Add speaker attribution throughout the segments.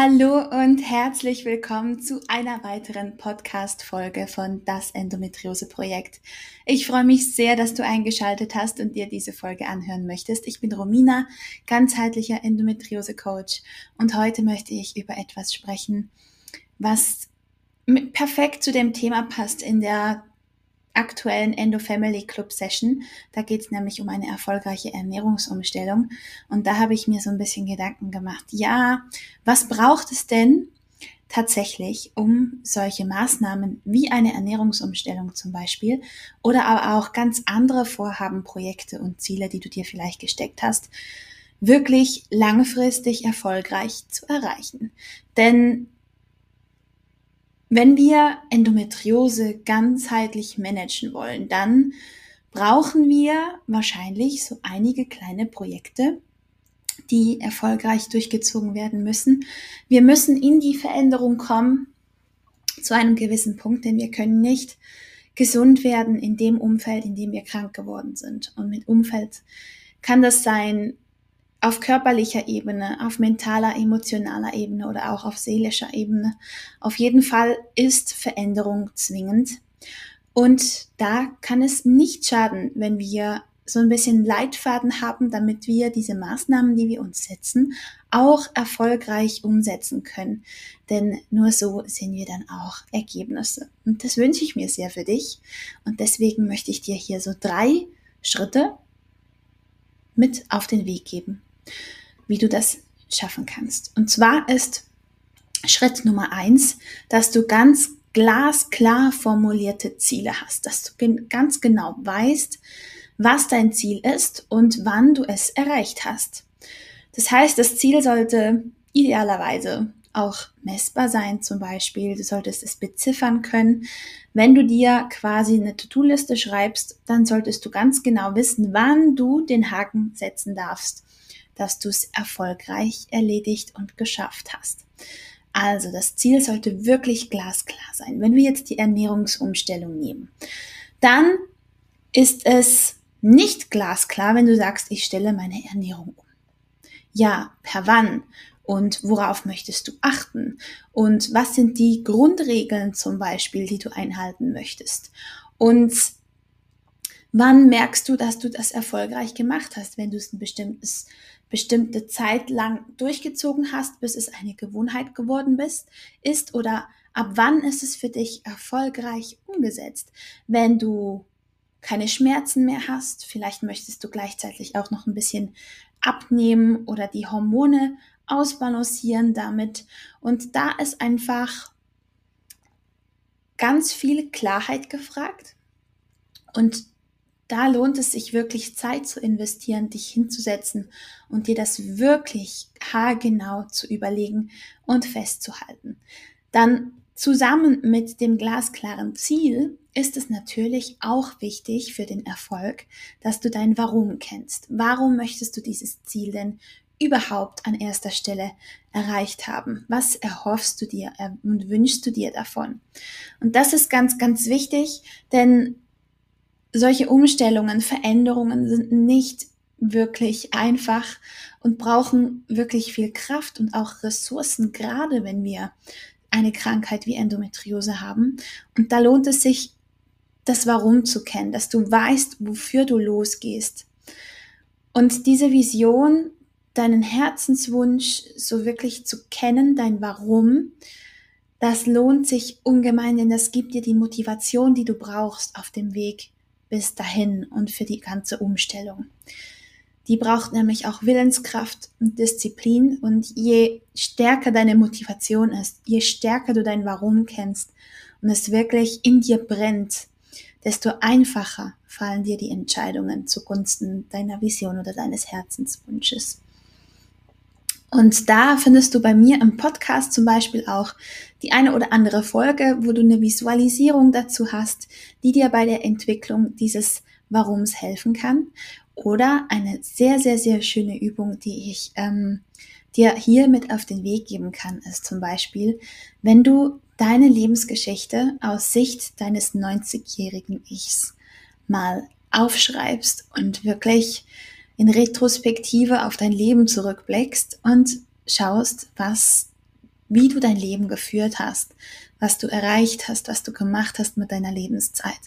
Speaker 1: Hallo und herzlich willkommen zu einer weiteren Podcast-Folge von Das Endometriose-Projekt. Ich freue mich sehr, dass du eingeschaltet hast und dir diese Folge anhören möchtest. Ich bin Romina, ganzheitlicher Endometriose-Coach und heute möchte ich über etwas sprechen, was perfekt zu dem Thema passt in der aktuellen Endo Family Club Session. Da geht es nämlich um eine erfolgreiche Ernährungsumstellung. Und da habe ich mir so ein bisschen Gedanken gemacht. Ja, was braucht es denn tatsächlich, um solche Maßnahmen wie eine Ernährungsumstellung zum Beispiel oder aber auch ganz andere Vorhaben, Projekte und Ziele, die du dir vielleicht gesteckt hast, wirklich langfristig erfolgreich zu erreichen. Denn wenn wir Endometriose ganzheitlich managen wollen, dann brauchen wir wahrscheinlich so einige kleine Projekte, die erfolgreich durchgezogen werden müssen. Wir müssen in die Veränderung kommen zu einem gewissen Punkt, denn wir können nicht gesund werden in dem Umfeld, in dem wir krank geworden sind. Und mit Umfeld kann das sein auf körperlicher Ebene, auf mentaler, emotionaler Ebene oder auch auf seelischer Ebene. Auf jeden Fall ist Veränderung zwingend. Und da kann es nicht schaden, wenn wir so ein bisschen Leitfaden haben, damit wir diese Maßnahmen, die wir uns setzen, auch erfolgreich umsetzen können. Denn nur so sehen wir dann auch Ergebnisse. Und das wünsche ich mir sehr für dich. Und deswegen möchte ich dir hier so drei Schritte mit auf den Weg geben wie du das schaffen kannst. Und zwar ist Schritt Nummer eins, dass du ganz glasklar formulierte Ziele hast, dass du ganz genau weißt, was dein Ziel ist und wann du es erreicht hast. Das heißt, das Ziel sollte idealerweise auch messbar sein, zum Beispiel. Du solltest es beziffern können. Wenn du dir quasi eine To-Do-Liste schreibst, dann solltest du ganz genau wissen, wann du den Haken setzen darfst dass du es erfolgreich erledigt und geschafft hast. Also das Ziel sollte wirklich glasklar sein. Wenn wir jetzt die Ernährungsumstellung nehmen, dann ist es nicht glasklar, wenn du sagst, ich stelle meine Ernährung um. Ja, per wann? Und worauf möchtest du achten? Und was sind die Grundregeln zum Beispiel, die du einhalten möchtest? Und wann merkst du, dass du das erfolgreich gemacht hast, wenn du es ein bestimmtes bestimmte Zeit lang durchgezogen hast, bis es eine Gewohnheit geworden bist, ist oder ab wann ist es für dich erfolgreich umgesetzt? Wenn du keine Schmerzen mehr hast, vielleicht möchtest du gleichzeitig auch noch ein bisschen abnehmen oder die Hormone ausbalancieren damit. Und da ist einfach ganz viel Klarheit gefragt. Und da lohnt es sich wirklich Zeit zu investieren, dich hinzusetzen und dir das wirklich haargenau zu überlegen und festzuhalten. Dann zusammen mit dem glasklaren Ziel ist es natürlich auch wichtig für den Erfolg, dass du dein Warum kennst. Warum möchtest du dieses Ziel denn überhaupt an erster Stelle erreicht haben? Was erhoffst du dir und wünschst du dir davon? Und das ist ganz, ganz wichtig, denn solche Umstellungen, Veränderungen sind nicht wirklich einfach und brauchen wirklich viel Kraft und auch Ressourcen, gerade wenn wir eine Krankheit wie Endometriose haben. Und da lohnt es sich, das Warum zu kennen, dass du weißt, wofür du losgehst. Und diese Vision, deinen Herzenswunsch so wirklich zu kennen, dein Warum, das lohnt sich ungemein, denn das gibt dir die Motivation, die du brauchst auf dem Weg bis dahin und für die ganze Umstellung. Die braucht nämlich auch Willenskraft und Disziplin und je stärker deine Motivation ist, je stärker du dein Warum kennst und es wirklich in dir brennt, desto einfacher fallen dir die Entscheidungen zugunsten deiner Vision oder deines Herzenswunsches. Und da findest du bei mir im Podcast zum Beispiel auch die eine oder andere Folge, wo du eine Visualisierung dazu hast, die dir bei der Entwicklung dieses Warums helfen kann. Oder eine sehr, sehr, sehr schöne Übung, die ich ähm, dir hier mit auf den Weg geben kann, ist zum Beispiel, wenn du deine Lebensgeschichte aus Sicht deines 90-jährigen Ichs mal aufschreibst und wirklich in Retrospektive auf dein Leben zurückblickst und schaust, was, wie du dein Leben geführt hast, was du erreicht hast, was du gemacht hast mit deiner Lebenszeit.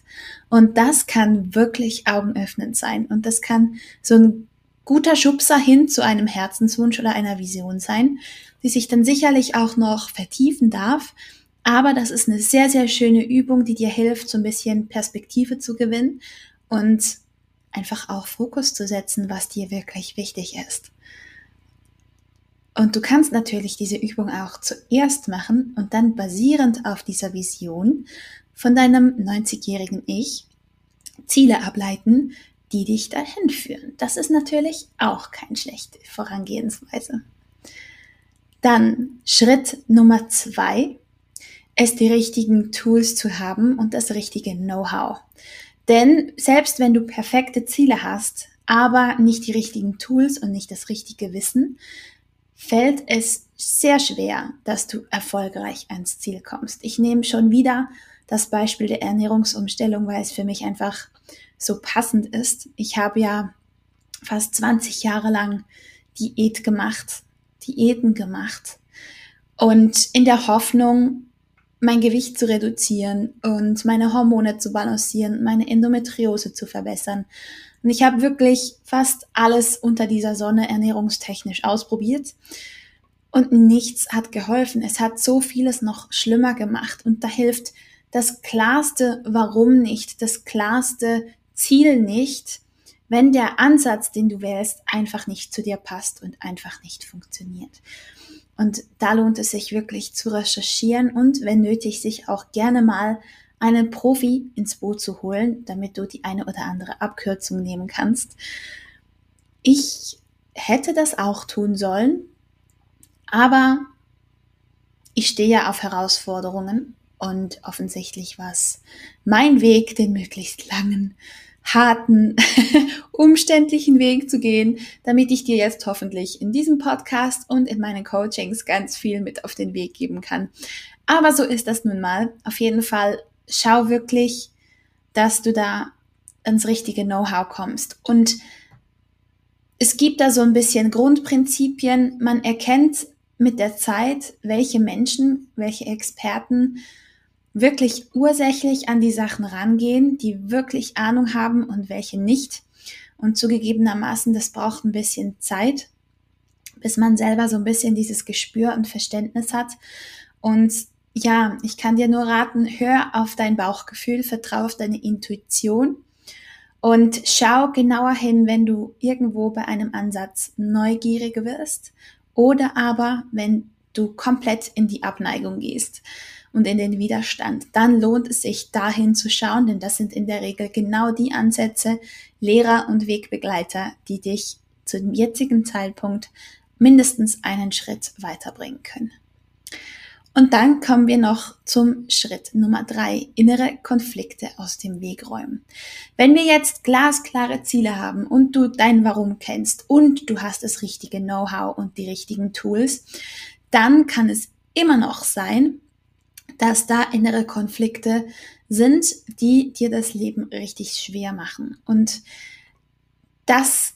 Speaker 1: Und das kann wirklich augenöffnend sein. Und das kann so ein guter Schubser hin zu einem Herzenswunsch oder einer Vision sein, die sich dann sicherlich auch noch vertiefen darf. Aber das ist eine sehr, sehr schöne Übung, die dir hilft, so ein bisschen Perspektive zu gewinnen und einfach auch Fokus zu setzen, was dir wirklich wichtig ist. Und du kannst natürlich diese Übung auch zuerst machen und dann basierend auf dieser Vision von deinem 90-jährigen Ich Ziele ableiten, die dich dahin führen. Das ist natürlich auch keine schlechte Vorangehensweise. Dann Schritt Nummer zwei ist die richtigen Tools zu haben und das richtige Know-how. Denn selbst wenn du perfekte Ziele hast, aber nicht die richtigen Tools und nicht das richtige Wissen, fällt es sehr schwer, dass du erfolgreich ans Ziel kommst. Ich nehme schon wieder das Beispiel der Ernährungsumstellung, weil es für mich einfach so passend ist. Ich habe ja fast 20 Jahre lang Diät gemacht, Diäten gemacht und in der Hoffnung, mein Gewicht zu reduzieren und meine Hormone zu balancieren, meine Endometriose zu verbessern. Und ich habe wirklich fast alles unter dieser Sonne ernährungstechnisch ausprobiert und nichts hat geholfen. Es hat so vieles noch schlimmer gemacht und da hilft das klarste Warum nicht, das klarste Ziel nicht, wenn der Ansatz, den du wählst, einfach nicht zu dir passt und einfach nicht funktioniert. Und da lohnt es sich wirklich zu recherchieren und wenn nötig, sich auch gerne mal einen Profi ins Boot zu holen, damit du die eine oder andere Abkürzung nehmen kannst. Ich hätte das auch tun sollen, aber ich stehe ja auf Herausforderungen und offensichtlich war es mein Weg, den möglichst langen harten, umständlichen Weg zu gehen, damit ich dir jetzt hoffentlich in diesem Podcast und in meinen Coachings ganz viel mit auf den Weg geben kann. Aber so ist das nun mal. Auf jeden Fall schau wirklich, dass du da ins richtige Know-how kommst. Und es gibt da so ein bisschen Grundprinzipien. Man erkennt mit der Zeit, welche Menschen, welche Experten wirklich ursächlich an die Sachen rangehen, die wirklich Ahnung haben und welche nicht. Und zugegebenermaßen, das braucht ein bisschen Zeit, bis man selber so ein bisschen dieses Gespür und Verständnis hat. Und ja, ich kann dir nur raten, hör auf dein Bauchgefühl, vertraue auf deine Intuition und schau genauer hin, wenn du irgendwo bei einem Ansatz neugierig wirst oder aber wenn du komplett in die Abneigung gehst und in den Widerstand, dann lohnt es sich dahin zu schauen, denn das sind in der Regel genau die Ansätze, Lehrer und Wegbegleiter, die dich zu dem jetzigen Zeitpunkt mindestens einen Schritt weiterbringen können. Und dann kommen wir noch zum Schritt Nummer drei, innere Konflikte aus dem Weg räumen. Wenn wir jetzt glasklare Ziele haben und du dein Warum kennst und du hast das richtige Know-how und die richtigen Tools, dann kann es immer noch sein, dass da innere Konflikte sind, die dir das Leben richtig schwer machen. Und das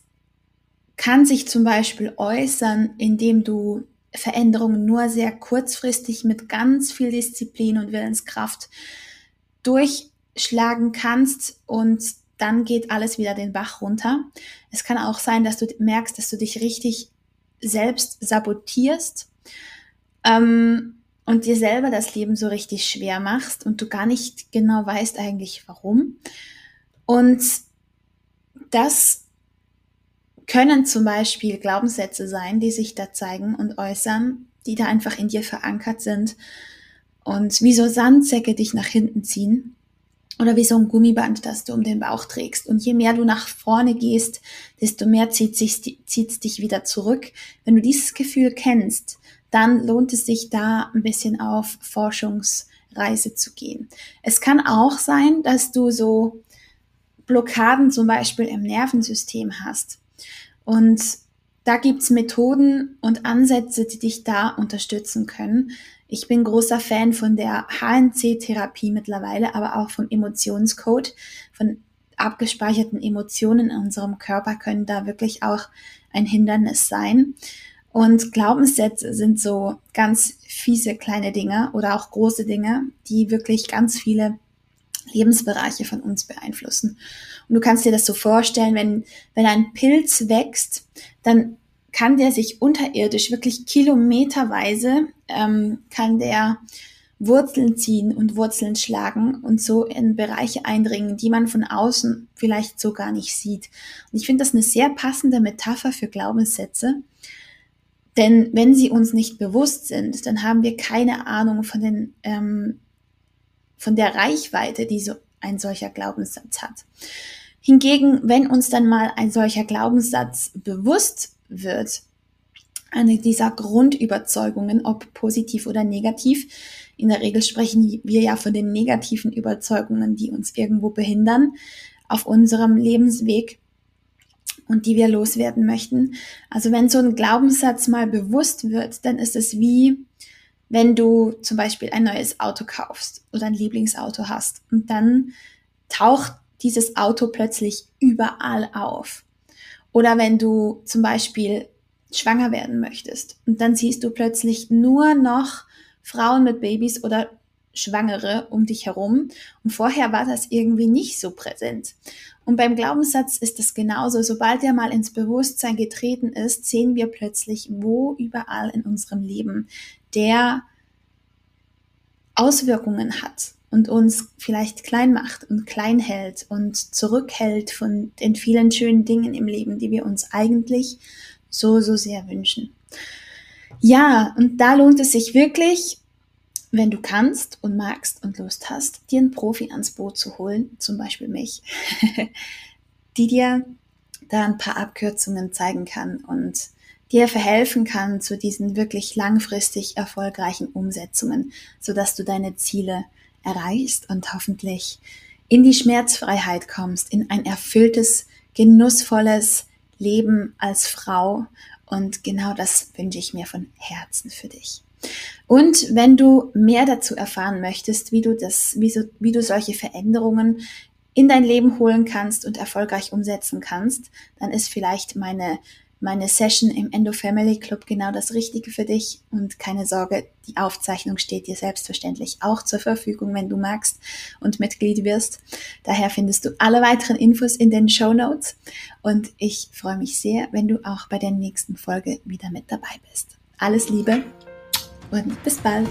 Speaker 1: kann sich zum Beispiel äußern, indem du Veränderungen nur sehr kurzfristig mit ganz viel Disziplin und Willenskraft durchschlagen kannst und dann geht alles wieder den Bach runter. Es kann auch sein, dass du merkst, dass du dich richtig selbst sabotierst. Ähm, und dir selber das Leben so richtig schwer machst und du gar nicht genau weißt eigentlich warum. Und das können zum Beispiel Glaubenssätze sein, die sich da zeigen und äußern, die da einfach in dir verankert sind und wie so Sandsäcke dich nach hinten ziehen. oder wie so ein Gummiband, das du um den Bauch trägst. Und je mehr du nach vorne gehst, desto mehr zieht es dich wieder zurück. Wenn du dieses Gefühl kennst, dann lohnt es sich da ein bisschen auf Forschungsreise zu gehen. Es kann auch sein, dass du so Blockaden zum Beispiel im Nervensystem hast. Und da gibt's Methoden und Ansätze, die dich da unterstützen können. Ich bin großer Fan von der HNC-Therapie mittlerweile, aber auch vom Emotionscode, von abgespeicherten Emotionen in unserem Körper können da wirklich auch ein Hindernis sein. Und Glaubenssätze sind so ganz fiese kleine Dinge oder auch große Dinge, die wirklich ganz viele Lebensbereiche von uns beeinflussen. Und du kannst dir das so vorstellen, wenn, wenn ein Pilz wächst, dann kann der sich unterirdisch wirklich kilometerweise, ähm, kann der Wurzeln ziehen und Wurzeln schlagen und so in Bereiche eindringen, die man von außen vielleicht so gar nicht sieht. Und ich finde das eine sehr passende Metapher für Glaubenssätze. Denn wenn sie uns nicht bewusst sind, dann haben wir keine Ahnung von den ähm, von der Reichweite, die so ein solcher Glaubenssatz hat. Hingegen, wenn uns dann mal ein solcher Glaubenssatz bewusst wird, eine dieser Grundüberzeugungen, ob positiv oder negativ, in der Regel sprechen wir ja von den negativen Überzeugungen, die uns irgendwo behindern auf unserem Lebensweg und die wir loswerden möchten. Also wenn so ein Glaubenssatz mal bewusst wird, dann ist es wie, wenn du zum Beispiel ein neues Auto kaufst oder ein Lieblingsauto hast und dann taucht dieses Auto plötzlich überall auf. Oder wenn du zum Beispiel schwanger werden möchtest und dann siehst du plötzlich nur noch Frauen mit Babys oder Schwangere um dich herum und vorher war das irgendwie nicht so präsent. Und beim Glaubenssatz ist es genauso. Sobald er mal ins Bewusstsein getreten ist, sehen wir plötzlich, wo überall in unserem Leben der Auswirkungen hat und uns vielleicht klein macht und klein hält und zurückhält von den vielen schönen Dingen im Leben, die wir uns eigentlich so, so sehr wünschen. Ja, und da lohnt es sich wirklich, wenn du kannst und magst und Lust hast, dir einen Profi ans Boot zu holen, zum Beispiel mich, die dir da ein paar Abkürzungen zeigen kann und dir verhelfen kann zu diesen wirklich langfristig erfolgreichen Umsetzungen, sodass du deine Ziele erreichst und hoffentlich in die Schmerzfreiheit kommst, in ein erfülltes, genussvolles Leben als Frau. Und genau das wünsche ich mir von Herzen für dich. Und wenn du mehr dazu erfahren möchtest, wie du das, wie, so, wie du solche Veränderungen in dein Leben holen kannst und erfolgreich umsetzen kannst, dann ist vielleicht meine meine Session im Endo Family Club genau das Richtige für dich. Und keine Sorge, die Aufzeichnung steht dir selbstverständlich auch zur Verfügung, wenn du magst und Mitglied wirst. Daher findest du alle weiteren Infos in den Show Notes. Und ich freue mich sehr, wenn du auch bei der nächsten Folge wieder mit dabei bist. Alles Liebe und bis bald.